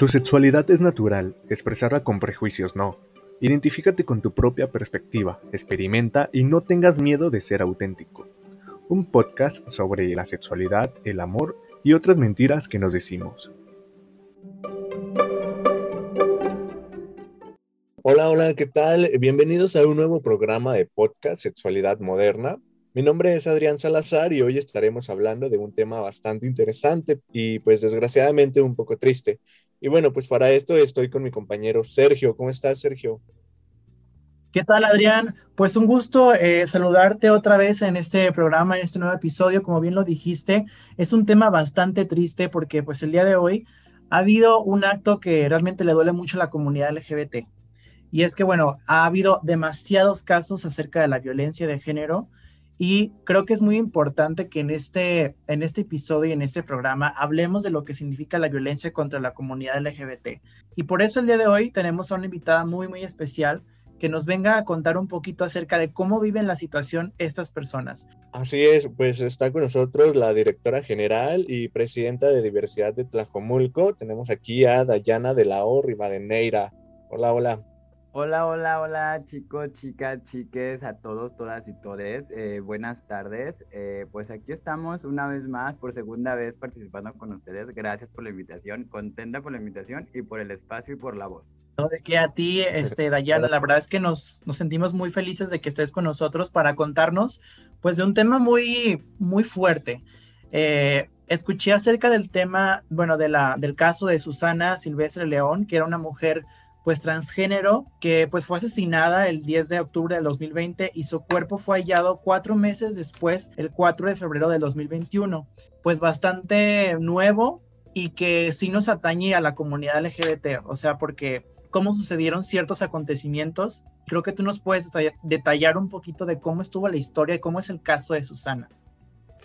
Tu sexualidad es natural, expresarla con prejuicios no. Identifícate con tu propia perspectiva, experimenta y no tengas miedo de ser auténtico. Un podcast sobre la sexualidad, el amor y otras mentiras que nos decimos. Hola, hola, ¿qué tal? Bienvenidos a un nuevo programa de podcast Sexualidad Moderna. Mi nombre es Adrián Salazar y hoy estaremos hablando de un tema bastante interesante y pues desgraciadamente un poco triste, y bueno, pues para esto estoy con mi compañero Sergio. ¿Cómo estás, Sergio? ¿Qué tal, Adrián? Pues un gusto eh, saludarte otra vez en este programa, en este nuevo episodio. Como bien lo dijiste, es un tema bastante triste porque pues el día de hoy ha habido un acto que realmente le duele mucho a la comunidad LGBT. Y es que, bueno, ha habido demasiados casos acerca de la violencia de género y creo que es muy importante que en este, en este episodio y en este programa hablemos de lo que significa la violencia contra la comunidad LGBT. Y por eso el día de hoy tenemos a una invitada muy, muy especial que nos venga a contar un poquito acerca de cómo viven la situación estas personas. Así es, pues está con nosotros la directora general y presidenta de diversidad de Tlajomulco. Tenemos aquí a Dayana de la O Rivadeneira. Hola, hola. Hola, hola, hola chicos, chicas, chiques, a todos, todas y todes. Eh, buenas tardes. Eh, pues aquí estamos una vez más, por segunda vez participando con ustedes. Gracias por la invitación, contenta por la invitación y por el espacio y por la voz. de que a ti, este, Dayana, la verdad es que nos, nos sentimos muy felices de que estés con nosotros para contarnos, pues, de un tema muy, muy fuerte. Eh, escuché acerca del tema, bueno, de la, del caso de Susana Silvestre León, que era una mujer pues transgénero que pues fue asesinada el 10 de octubre del 2020 y su cuerpo fue hallado cuatro meses después, el 4 de febrero del 2021. Pues bastante nuevo y que sí nos atañe a la comunidad LGBT, o sea, porque cómo sucedieron ciertos acontecimientos. Creo que tú nos puedes detallar un poquito de cómo estuvo la historia y cómo es el caso de Susana.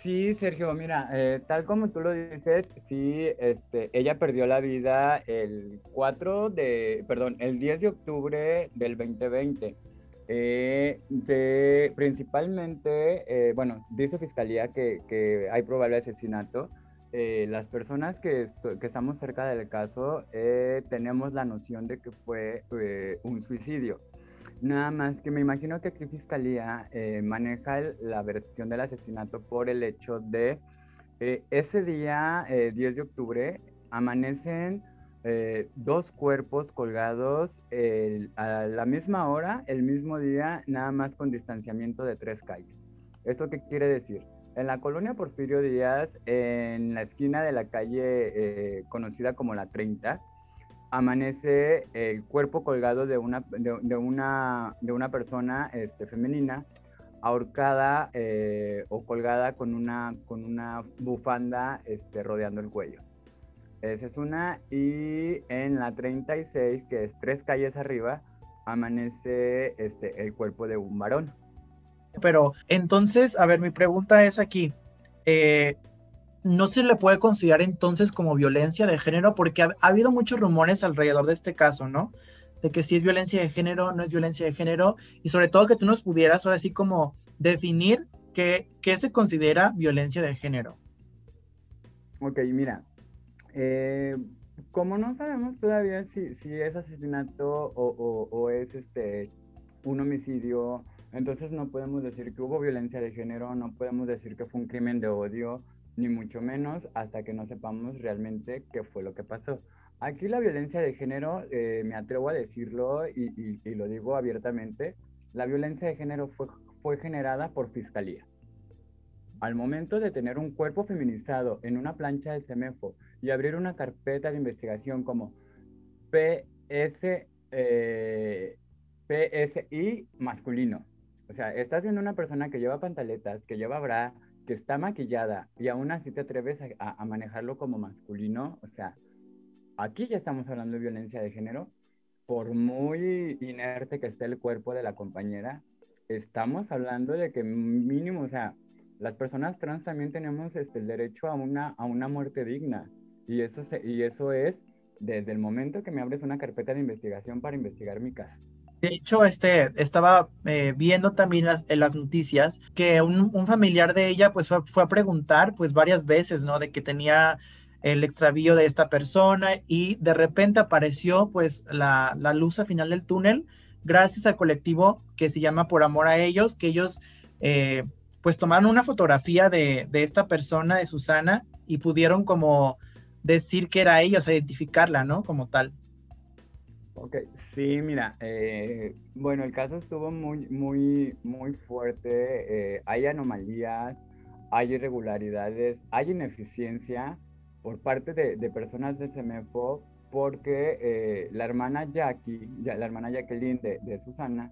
Sí, Sergio, mira, eh, tal como tú lo dices, sí, este, ella perdió la vida el 4 de, perdón, el 10 de octubre del 2020. Eh, de, principalmente, eh, bueno, dice Fiscalía que, hay probable asesinato. las personas que, que, estamos cerca del caso tenemos la noción de que fue un suicidio. Nada más que me imagino que aquí Fiscalía eh, maneja la versión del asesinato por el hecho de eh, ese día, 10 eh, de octubre, amanecen dos cuerpos colgados a la misma hora, el mismo día, nada más con distanciamiento de tres calles. ¿Esto qué quiere decir? En la colonia Porfirio Díaz, en la esquina de la calle conocida como la 30, amanece el cuerpo colgado de una, de, una, de una persona este, femenina ahorcada eh, o colgada con una, con una bufanda este, rodeando el cuello. Esa es una. Y en la 36, que es tres calles arriba, amanece este, el cuerpo de un varón. Pero entonces, a ver, mi pregunta es aquí. Eh, no se le puede considerar entonces como violencia de género porque ha, habido muchos rumores alrededor de este caso, ¿no? De que si es violencia de género, no es violencia de género y sobre todo que tú nos pudieras ahora sí como definir qué, qué se considera violencia de género. Ok, mira, eh, como no sabemos todavía si, si es asesinato o, o, es este un homicidio, entonces no podemos decir que hubo violencia de género, no podemos decir que fue un crimen de odio, ni mucho menos hasta que no sepamos realmente qué fue lo que pasó. Aquí la violencia de género, eh, me atrevo a decirlo y, lo digo abiertamente, la violencia de género fue, fue generada por fiscalía. Al momento de tener un cuerpo feminizado en una plancha del CEMEFO y abrir una carpeta de investigación como PS, eh, PSI masculino, o sea, estás viendo una persona que lleva pantaletas, que lleva bra, que está maquillada y aún así te atreves a, manejarlo como masculino, o sea, aquí ya estamos hablando de violencia de género, por muy inerte que esté el cuerpo de la compañera, estamos hablando de que mínimo, o sea, las personas trans también tenemos este, el derecho a una, a una muerte digna. Y eso, y eso es desde el momento que me abres una carpeta de investigación para investigar mi caso. De hecho, este, estaba eh, viendo también las, en las noticias que un, familiar de ella pues fue, a preguntar pues varias veces, ¿no? De que tenía el extravío de esta persona y de repente apareció pues la, la luz al final del túnel gracias al colectivo que se llama Por Amor a Ellos, que ellos eh, pues tomaron una fotografía de, de, esta persona, de Susana, y pudieron como decir que era ella, o sea, identificarla, ¿no? Como tal. Ok, sí, mira, eh, bueno, el caso estuvo muy, muy, muy fuerte. Eh, hay anomalías, hay irregularidades, hay ineficiencia por parte de, de personas del CEMEFO porque eh, la hermana Jackie, la hermana Jacqueline de, de, Susana,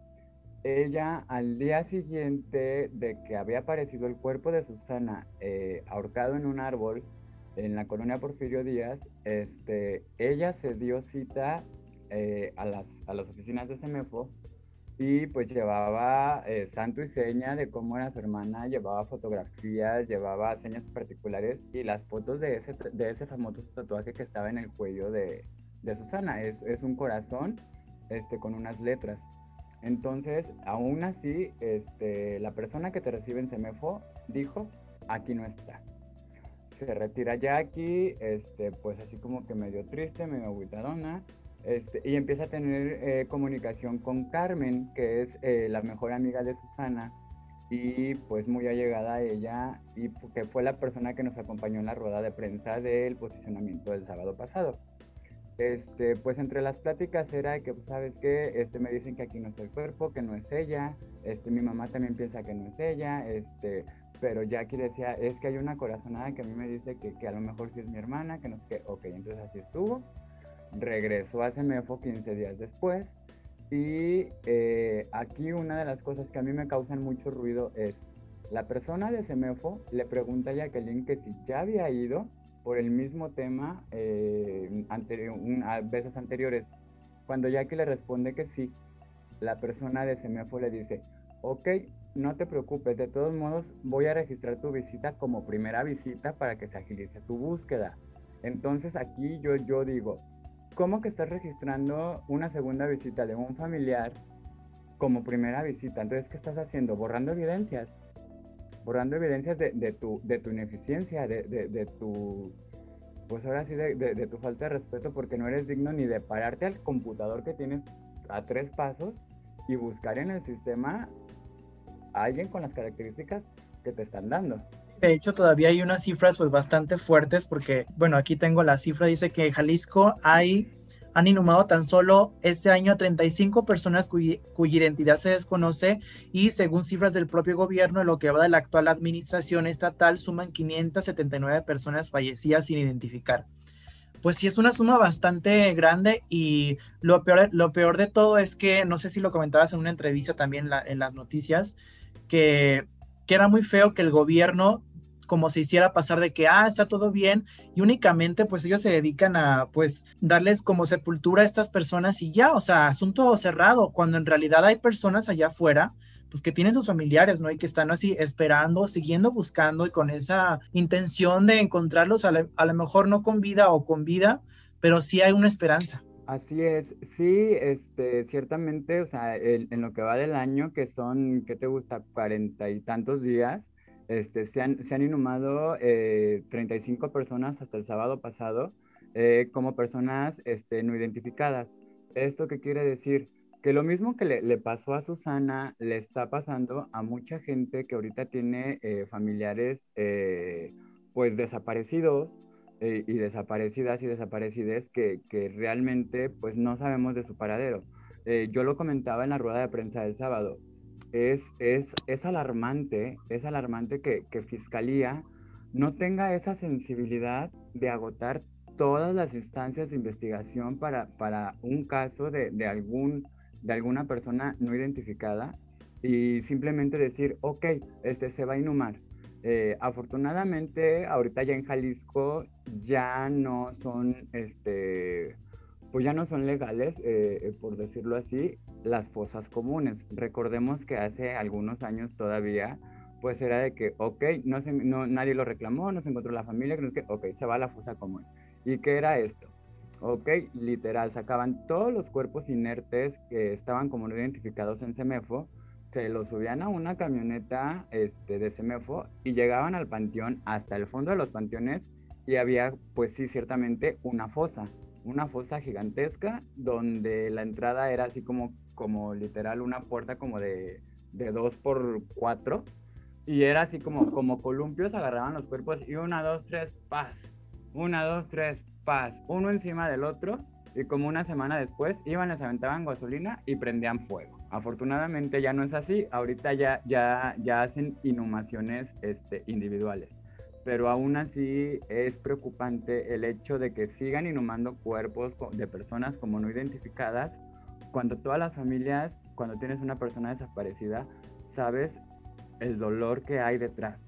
ella al día siguiente de que había aparecido el cuerpo de Susana eh, ahorcado en un árbol en la colonia Porfirio Díaz, este, ella se dio cita eh, a, las, a las oficinas de CEMEFO y pues llevaba eh, santo y seña de cómo era su hermana, llevaba fotografías, llevaba señas particulares y las fotos de ese, de ese famoso tatuaje que estaba en el cuello de, de Susana. Es, es, un corazón este, con unas letras. Entonces, aún así, este, la persona que te recibe en Semefo dijo, aquí no está. Se retira Jackie, este, pues así como que medio triste, medio aguitadona, este, y empieza a tener eh, comunicación con Carmen, que es eh, la mejor amiga de Susana y pues muy allegada a ella y que fue la persona que nos acompañó en la rueda de prensa del posicionamiento del sábado pasado. Este, pues entre las pláticas era que, pues, ¿sabes qué? Este, me dicen que aquí no es el cuerpo, que no es ella, este, mi mamá también piensa que no es ella, este, pero Jackie decía, es que hay una corazonada que a mí me dice que, que a lo mejor sí es mi hermana, que no sé qué, ok, entonces así estuvo regresó a Semefo 15 días después. Y eh, aquí una de las cosas que a mí me causan mucho ruido es, la persona de Semefo le pregunta a Jacqueline que si ya había ido por el mismo tema eh, a veces anteriores. Cuando Jackie le responde que sí, la persona de Semefo le dice, ok, no te preocupes, de todos modos voy a registrar tu visita como primera visita para que se agilice tu búsqueda. Entonces aquí yo, yo digo, ¿Cómo que estás registrando una segunda visita de un familiar como primera visita? Entonces, ¿qué estás haciendo? Borrando evidencias. Borrando evidencias de, tu, de tu ineficiencia, de, de, tu... Pues ahora sí, de, tu falta de respeto porque no eres digno ni de pararte al computador que tienes a tres pasos y buscar en el sistema a alguien con las características que te están dando. De hecho, todavía hay unas cifras pues bastante fuertes porque, bueno, aquí tengo la cifra, dice que Jalisco hay, han inhumado tan solo este año a 35 personas cuya, identidad se desconoce y según cifras del propio gobierno, en lo que va de la actual administración estatal, suman 579 personas fallecidas sin identificar. Pues sí es una suma bastante grande y lo peor, lo peor de todo es que, no sé si lo comentabas en una entrevista también en las noticias, que que era muy feo que el gobierno como se hiciera pasar de que, ah, está todo bien, y únicamente pues ellos se dedican a pues darles como sepultura a estas personas y ya, o sea, asunto cerrado, cuando en realidad hay personas allá afuera pues que tienen sus familiares, ¿no? Y que están así esperando, siguiendo buscando y con esa intención de encontrarlos, a, lo mejor no con vida o con vida, pero sí hay una esperanza. Así es, sí, este, ciertamente, o sea, en lo que va del año, que son, ¿qué te gusta? Cuarenta y tantos días, este, se, han, se han inhumado eh, 35 personas hasta el sábado pasado eh, como personas este, no identificadas. ¿Esto qué quiere decir? Que lo mismo que le, le, pasó a Susana, le está pasando a mucha gente que ahorita tiene eh, familiares eh, pues desaparecidos y desaparecidas y desaparecidas que, que, realmente pues no sabemos de su paradero. Yo lo comentaba en la rueda de prensa del sábado. Es, es, es alarmante, es alarmante que, que Fiscalía no tenga esa sensibilidad de agotar todas las instancias de investigación para, para un caso de, de, algún, de alguna persona no identificada y simplemente decir, ok, este se va a inhumar, eh, afortunadamente, ahorita ya en Jalisco ya no son, este, pues ya no son legales, eh, eh, por decirlo así, las fosas comunes. Recordemos que hace algunos años todavía, pues era de que, ok, no, se, no nadie lo reclamó, no se encontró la familia, que, ok, se va a la fosa común. ¿Y qué era esto? Ok, literal, sacaban todos los cuerpos inertes que estaban como no identificados en CEMEFO, se lo subían a una camioneta este, de Semefo y llegaban al panteón hasta el fondo de los panteones y había, pues sí, ciertamente una fosa, una fosa gigantesca donde la entrada era así como, como literal una puerta como de, de dos por cuatro. Y era así como, como columpios agarraban los cuerpos y una, dos, tres, paz, una, dos, tres, paz, uno encima del otro y como una semana después iban, les aventaban gasolina y prendían fuego. Afortunadamente ya no es así, ahorita ya, ya, ya hacen inhumaciones este, individuales pero aún así es preocupante el hecho de que sigan inhumando cuerpos de personas como no identificadas cuando todas las familias, cuando tienes una persona desaparecida, sabes el dolor que hay detrás.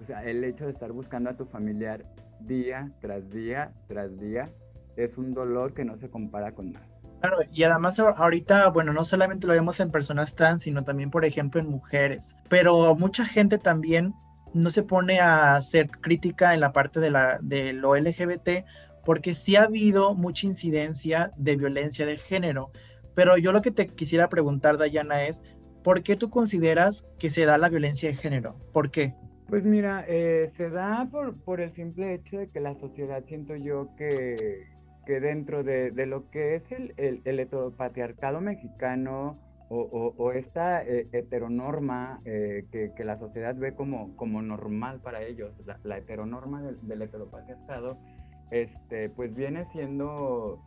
O sea, el hecho de estar buscando a tu familiar día tras día tras día es un dolor que no se compara con nada. Claro, y además ahorita, bueno, no solamente lo vemos en personas trans, sino también, por ejemplo, en mujeres. Pero mucha gente también no se pone a hacer crítica en la parte de, la, de lo LGBT, porque sí ha habido mucha incidencia de violencia de género. Pero yo lo que te quisiera preguntar, Dayana, es, ¿por qué tú consideras que se da la violencia de género? ¿Por qué? Pues mira, eh, se da por, el simple hecho de que la sociedad siento yo que, dentro de, lo que es el, el, el mexicano, o, esta eh, heteronorma eh, que, la sociedad ve como, como normal para ellos, la, heteronorma del, heteropatriarcado, este, pues viene siendo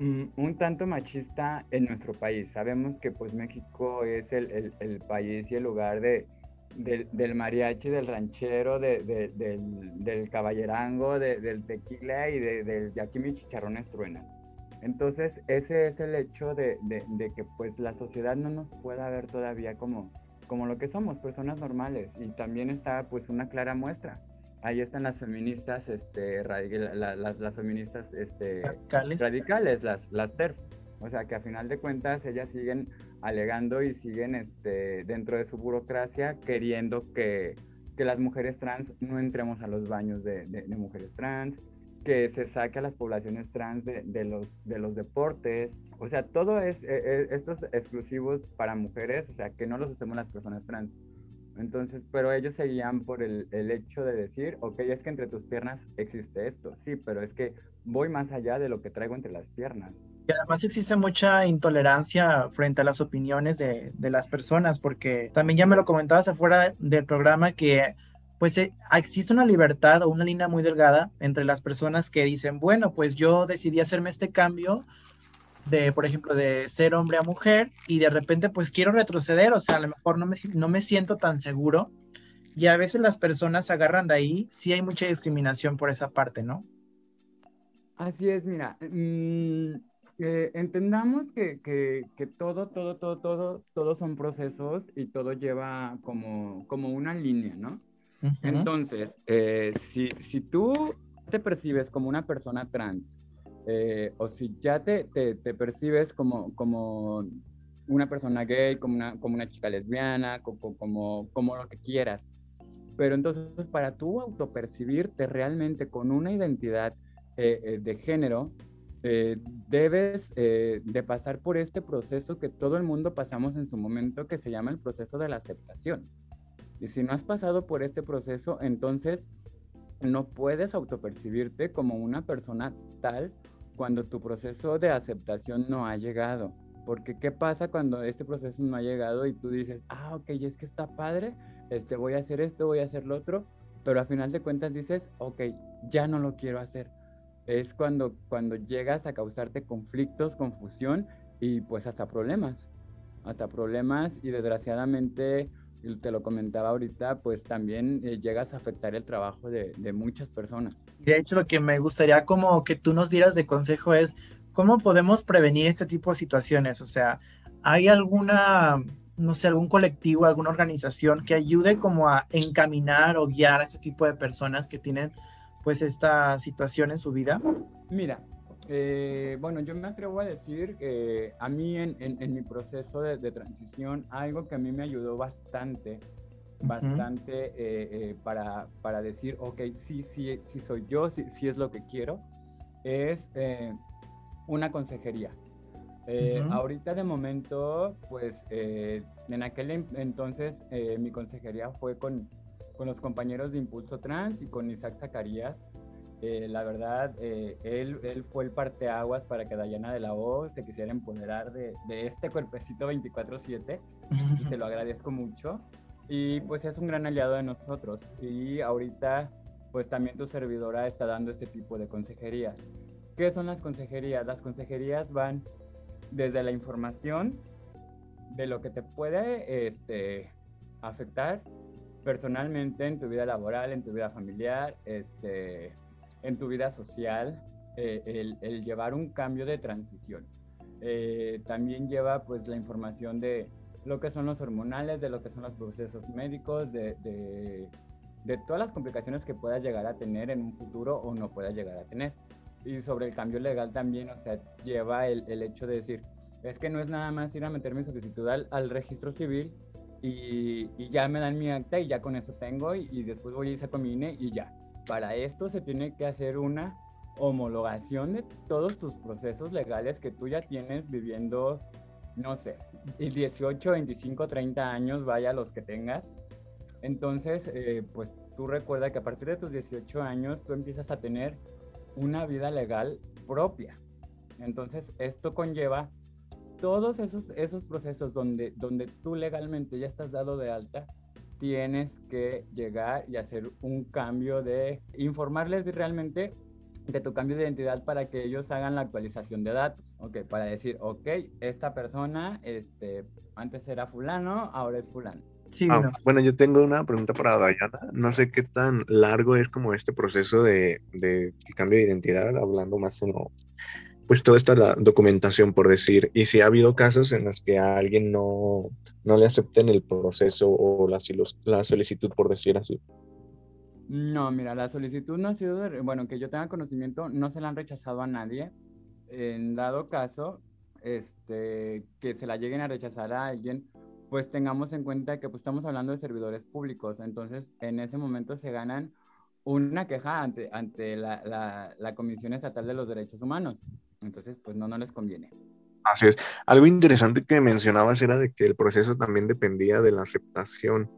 un tanto machista en nuestro país. Sabemos que pues México es el, país y el lugar de, del, mariachi, del ranchero, del, del, caballerango, del tequila y del aquí mi chicharrones truenan. Entonces, ese es el hecho de, que pues la sociedad no nos pueda ver todavía como, como lo que somos, personas normales. Y también está pues una clara muestra. Ahí están las feministas, este, las, feministas este, radicales, las, las TERF. O sea que a final de cuentas ellas siguen alegando y siguen este, dentro de su burocracia queriendo que, las mujeres trans no entremos a los baños de mujeres trans, que se saque a las poblaciones trans de, los, de los deportes. O sea, todo es, eh, eh, estos exclusivos para mujeres, o sea, que no los usemos las personas trans. Entonces, pero ellos seguían por el, el, hecho de decir, ok, es que entre tus piernas existe esto, sí, pero es que voy más allá de lo que traigo entre las piernas. Y además existe mucha intolerancia frente a las opiniones de, de las personas, porque también ya me lo comentabas afuera del programa que pues eh, existe una libertad o una línea muy delgada entre las personas que dicen, bueno, pues yo decidí hacerme este cambio de, por ejemplo, de ser hombre a mujer y de repente pues quiero retroceder, o sea, a lo mejor no me, no me siento tan seguro y a veces las personas agarran de ahí, sí hay mucha discriminación por esa parte, ¿no? Así es, mira, mm, eh, entendamos que, que, que, todo, todo, todo, todo, todos son procesos y todo lleva como, como una línea, ¿no? Entonces, eh, si, tú te percibes como una persona trans, eh, o si ya te, te, te, percibes como, como una persona gay, como una, como una chica lesbiana, como, como, como lo que quieras, pero entonces para tú autopercibirte realmente con una identidad eh, de género, debes de pasar por este proceso que todo el mundo pasamos en su momento, que se llama el proceso de la aceptación. Y si no has pasado por este proceso, entonces no puedes autopercibirte como una persona tal cuando tu proceso de aceptación no ha llegado. Porque ¿qué pasa cuando este proceso no ha llegado y tú dices, ah, ok, es que está padre, este, voy a hacer esto, voy a hacer lo otro, pero a final de cuentas dices, ok, ya no lo quiero hacer. Es cuando, cuando llegas a causarte conflictos, confusión y pues hasta problemas. Hasta problemas y desgraciadamente te lo comentaba ahorita, pues también eh, llegas a afectar el trabajo de, de, muchas personas. De hecho, lo que me gustaría como que tú nos dieras de consejo es cómo podemos prevenir este tipo de situaciones. O sea, ¿hay alguna, no sé, algún colectivo, alguna organización que ayude como a encaminar o guiar a este tipo de personas que tienen pues esta situación en su vida? Mira, eh, bueno, yo me atrevo a decir que a mí en, en, mi proceso de, de, transición, algo que a mí me ayudó bastante, bastante eh, eh, para, para, decir, ok, sí, sí, sí soy yo, sí, sí es lo que quiero, es una consejería. Ahorita de momento, pues en aquel entonces mi consejería fue con, con los compañeros de Impulso Trans y con Isaac Zacarías Eh, la verdad, eh, él, él, fue el parteaguas para que Dayana de la O se quisiera empoderar de, de este cuerpecito 24/7 y te lo agradezco mucho. Y pues es un gran aliado de nosotros y ahorita pues también tu servidora está dando este tipo de consejerías. ¿Qué son las consejerías? Las consejerías van desde la información de lo que te puede este, afectar personalmente en tu vida laboral, en tu vida familiar, este, en tu vida social, eh, el, llevar un cambio de transición. Eh, también lleva pues la información de lo que son los hormonales, de lo que son los procesos médicos, de, de, todas las complicaciones que puedas llegar a tener en un futuro o no puedas llegar a tener. Y sobre el cambio legal también, o sea, lleva el, el hecho de decir, es que no es nada más ir a meter mi solicitud al, al registro civil y, y, ya me dan mi acta y ya con eso tengo y, y después voy y saco mi INE y ya para esto se tiene que hacer una homologación de todos tus procesos legales que tú ya tienes viviendo, no sé, 18, 25, 30 años, vaya los que tengas. Entonces, eh, pues tú recuerda que a partir de tus 18 años tú empiezas a tener una vida legal propia. Entonces, esto conlleva todos esos, esos procesos donde, donde tú legalmente ya estás dado de alta, tienes que llegar y hacer un cambio de informarles realmente de tu cambio de identidad para que ellos hagan la actualización de datos, ok, para decir, ok, esta persona, este, antes era fulano, ahora es fulano. Sí, ah, bueno. yo tengo una pregunta para Dayana. No sé qué tan largo es como este proceso de, de cambio de identidad, hablando más en lo, pues toda esta la documentación, por decir, y si ha habido casos en los que a alguien no, no le acepten el proceso o la, la solicitud, por decir así. No, mira, la solicitud no ha sido, bueno, que yo tenga conocimiento, no se la han rechazado a nadie. En dado caso, este, que se la lleguen a rechazar a alguien, pues tengamos en cuenta que pues, estamos hablando de servidores públicos, entonces en ese momento se ganan una queja ante, ante la, la, la Comisión Estatal de los Derechos Humanos. Entonces, pues no, no les conviene. Así es. Algo interesante que mencionabas era de que el proceso también dependía de la aceptación.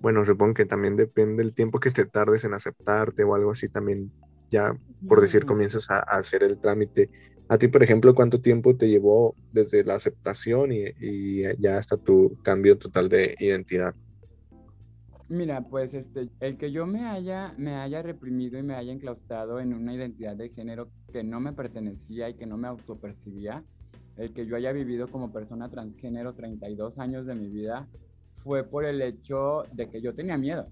Bueno, supongo que también depende del tiempo que te tardes en aceptarte o algo así también. Ya, por decir, comienzas a, hacer el trámite. A ti, por ejemplo, ¿cuánto tiempo te llevó desde la aceptación y, y ya hasta tu cambio total de identidad? Mira, pues este, el que yo me haya, me haya reprimido y me haya enclaustrado en una identidad de género que no me pertenecía y que no me autopercibía, el que yo haya vivido como persona transgénero 32 años de mi vida, fue por el hecho de que yo tenía miedo.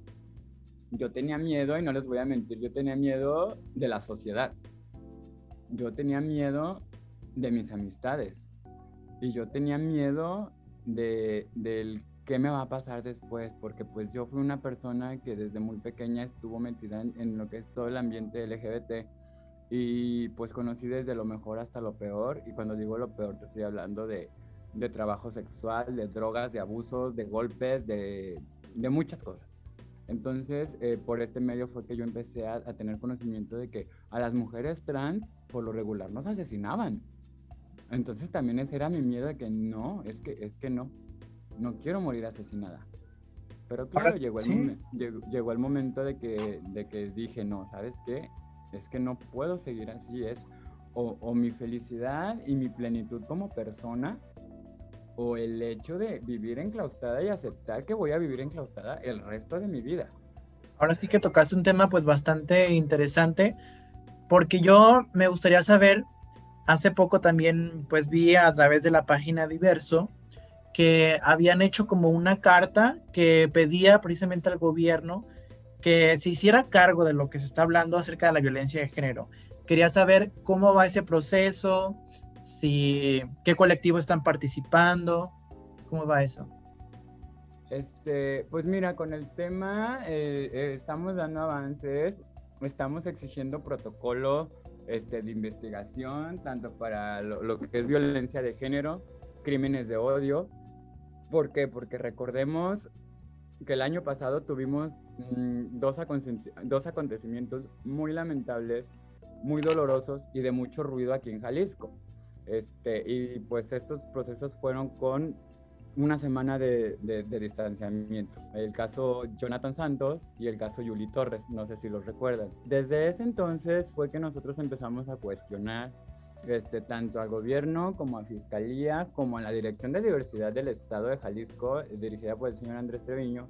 Yo tenía miedo, y no les voy a mentir, yo tenía miedo de la sociedad. Yo tenía miedo de mis amistades. Y yo tenía miedo de, del qué me va a pasar después, porque pues yo fui una persona que desde muy pequeña estuvo metida en, lo que es todo el ambiente LGBT y pues conocí desde lo mejor hasta lo peor y cuando digo lo peor te estoy hablando de, de trabajo sexual, de drogas, de abusos, de golpes, de, de muchas cosas. Entonces, eh, por este medio fue que yo empecé a, a, tener conocimiento de que a las mujeres trans, por lo regular, nos asesinaban. Entonces también ese era mi miedo de que no, es que, es que no no quiero morir asesinada. Pero claro, llegó, el llegó, el momento de que, de que dije, no, ¿sabes qué? Es que no puedo seguir así, es o, mi felicidad y mi plenitud como persona, o el hecho de vivir enclaustrada y aceptar que voy a vivir enclaustrada el resto de mi vida. Ahora sí que tocaste un tema pues bastante interesante, porque yo me gustaría saber, hace poco también pues vi a través de la página Diverso, que habían hecho como una carta que pedía precisamente al gobierno que se hiciera cargo de lo que se está hablando acerca de la violencia de género. Quería saber cómo va ese proceso, si qué colectivos están participando, cómo va eso. Este, pues mira, con el tema eh, eh, estamos dando avances, estamos exigiendo protocolo este, de investigación, tanto para lo que es violencia de género, crímenes de odio, ¿Por qué? Porque recordemos que el año pasado tuvimos mm, dos, dos acontecimientos muy lamentables, muy dolorosos y de mucho ruido aquí en Jalisco. Este, y pues estos procesos fueron con una semana de, de, distanciamiento. El caso Jonathan Santos y el caso Yuli Torres, no sé si los recuerdan. Desde ese entonces fue que nosotros empezamos a cuestionar este, tanto al gobierno como a Fiscalía, como a la Dirección de Diversidad del Estado de Jalisco, dirigida por el señor Andrés Treviño,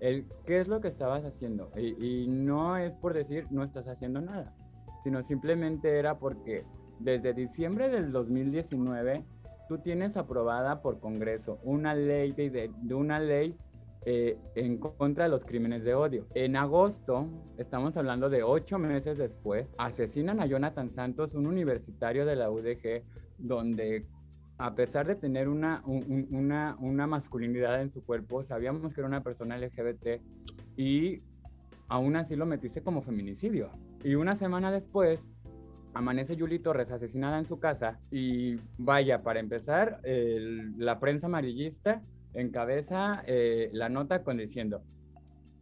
el qué es lo que estabas haciendo. Y, y no es por decir no estás haciendo nada, sino simplemente era porque desde diciembre del 2019 tú tienes aprobada por Congreso una ley de, de una ley eh, en contra de los crímenes de odio. En agosto, estamos hablando de ocho meses después, asesinan a Jonathan Santos, un universitario de la UDG, donde a pesar de tener una, una, masculinidad en su cuerpo, sabíamos que era una persona LGBT y aún así lo metiste como feminicidio. Y una semana después, amanece Yuli Torres asesinada en su casa y vaya, para empezar, la prensa amarillista encabeza eh, la nota con diciendo,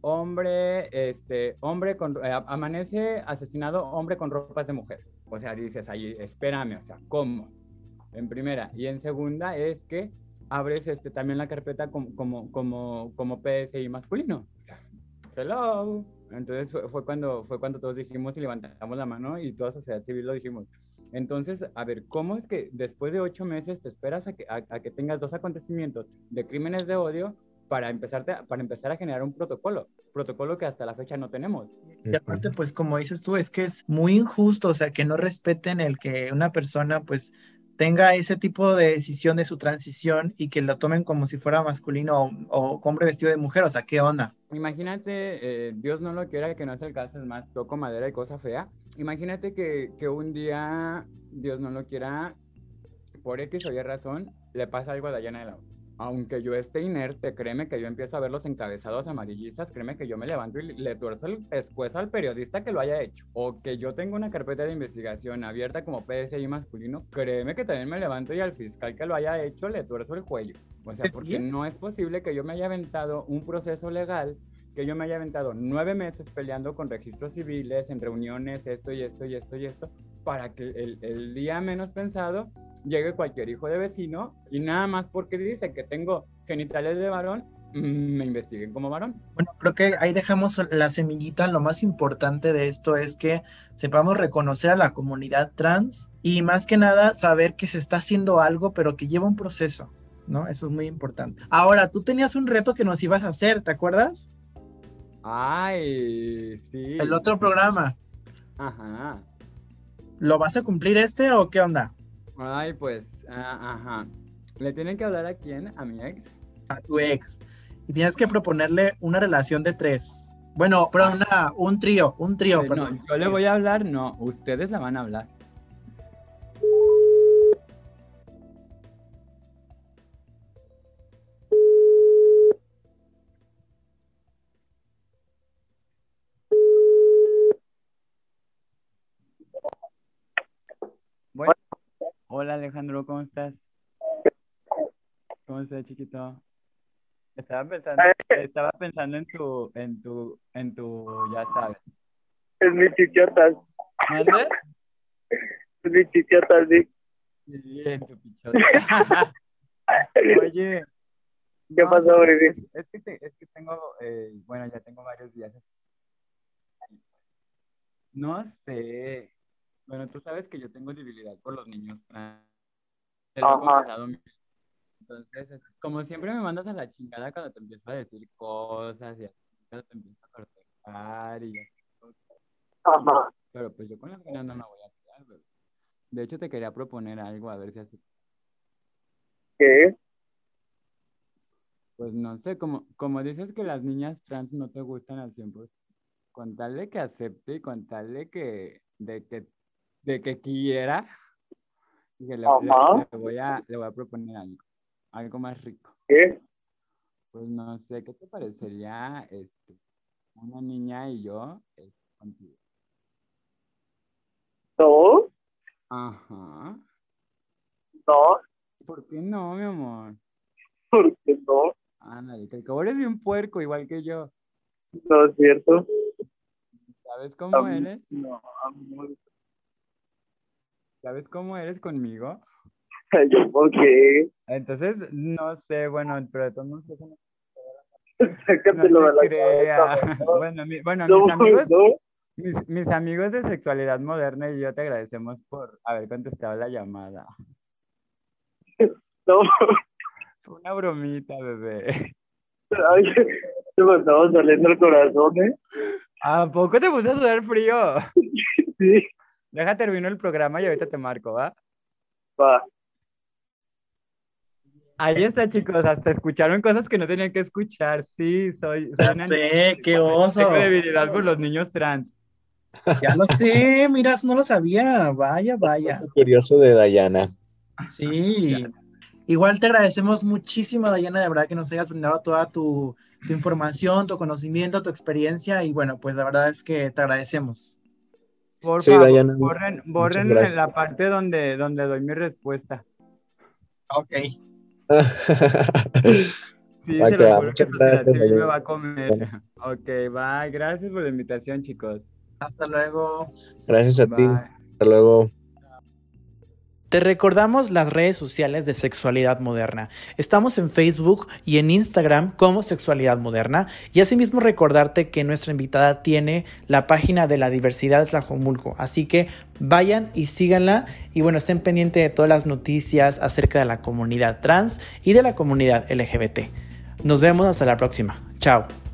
hombre, este, hombre con, eh, amanece asesinado hombre con ropas de mujer. O sea, dices ahí, espérame, o sea, ¿cómo? En primera. Y en segunda es que abres este, también la carpeta como, como, como, como PSI masculino. O sea, hello. Entonces fue cuando, fue cuando todos dijimos y levantamos la mano y toda sociedad civil lo dijimos. Entonces, a ver, ¿cómo es que después de ocho meses te esperas a que, a, que tengas dos acontecimientos de crímenes de odio para, empezarte, para empezar a generar un protocolo? Protocolo que hasta la fecha no tenemos. Y aparte, pues como dices tú, es que es muy injusto, o sea, que no respeten el que una persona, pues tenga ese tipo de decisión de su transición y que lo tomen como si fuera masculino o, hombre vestido de mujer, o sea, ¿qué onda? Imagínate, eh, Dios no lo quiera, que no es el caso, es más, toco madera y cosa fea. Imagínate que, que un día, Dios no lo quiera, por X o Y razón, le pasa algo a Dayana de la aunque yo esté inerte, créeme que yo empiezo a ver los encabezados amarillistas, créeme que yo me levanto y le tuerzo el pescuezo al periodista que lo haya hecho. O que yo tengo una carpeta de investigación abierta como PSI masculino, créeme que también me levanto y al fiscal que lo haya hecho le tuerzo el cuello. O sea, porque no es posible que yo me haya aventado un proceso legal que yo me haya aventado nueve meses peleando con registros civiles, en reuniones, esto y esto y esto y esto, para que el, el día menos pensado llegue cualquier hijo de vecino y nada más porque dice que tengo genitales de varón, mm, me investiguen como varón. Bueno, creo que ahí dejamos la semillita. Lo más importante de esto es que sepamos reconocer a la comunidad trans y más que nada saber que se está haciendo algo, pero que lleva un proceso, ¿no? Eso es muy importante. Ahora, tú tenías un reto que nos ibas a hacer, ¿te acuerdas? Ay, sí. El otro programa. Ajá. ¿Lo vas a cumplir este o qué onda? Ay, pues, ah, ajá. ¿Le tienen que hablar a quién? ¿A mi ex? A tu ex. Y tienes que proponerle una relación de tres. Bueno, pero ah. una, un trío, un trío. no, yo le voy a hablar, no, ustedes la van a hablar. Alejandro, ¿cómo estás? ¿Cómo estás, chiquito? Estaba pensando, estaba pensando en tu, en tu, en tu, ya sabes. Es mi chichotas. ¿Dónde? Es mi chichotas, sí. Sí, en tu pichota. Oye. ¿Qué pasó, Es, es, que es que tengo, eh, bueno, ya tengo varios días. No sé, bueno, tú sabes que yo tengo debilidad por los niños trans. Entonces, como siempre me mandas a la chingada cuando te empiezo a decir cosas y así, te empiezo a cortar y así. Ajá. Pero pues yo con las ganas no me voy a quedar, De hecho, te quería proponer algo, a ver si así. ¿Qué? Pues no sé, como, como dices que las niñas trans no te gustan al 100%, con tal de que acepte y con tal de que, de que de que quiera, le, le, voy a, le voy a proponer algo, algo más rico. ¿Qué? Pues no sé, ¿qué te parecería este, una niña y yo este, contigo? ¿No? Ajá. No. ¿Por qué no, mi amor? ¿Por qué no? Ándale, que el cabo eres un puerco igual que yo. No es cierto. ¿Sabes cómo eres? No, a mí no ¿Sabes cómo eres conmigo? Yo, ¿por qué? Entonces, no sé, bueno, pero de todos modos, eso no- Sácatelo no te crea. cabeza. ¿no? Bueno, mi- bueno, No, mis amigos, no. mis, mis amigos de sexualidad moderna y yo te agradecemos por haber contestado la llamada. No, una bromita, bebé. ay, se me estaba saliendo el corazón, ¿eh? ¿A poco te puse a sudar frío? Sí, Deja termino el programa y ahorita te marco, ¿va? va. Ahí está, chicos, hasta escucharon cosas que no tenían que escuchar. Sí, soy, soy Ya sé, qué oso. Tengo debilidad por los niños trans. Ya lo sé, mira, eso no lo sabía. Vaya, vaya. Curioso de Dayana. Sí. Igual te agradecemos muchísimo, Dayana, de verdad que nos hayas brindado toda tu, tu información, tu conocimiento, tu experiencia. Y bueno, pues la verdad es que te agradecemos. Por Sí, favor, Dayana, borren, borren gracias. la parte donde, donde doy mi respuesta. Ok. Sí, Va se lo juro que gracias, me va a comer. Ok, bye. Gracias por la invitación, chicos. Hasta luego. Gracias a ti. Hasta luego. Te recordamos las redes sociales de Sexualidad Moderna. Estamos en Facebook y en Instagram como Sexualidad Moderna. Y asimismo recordarte que nuestra invitada tiene la página de la diversidad Tlajomulco. Así que vayan y síganla. Y bueno, estén pendientes de todas las noticias acerca de la comunidad trans y de la comunidad LGBT. Nos vemos hasta la próxima. Chao.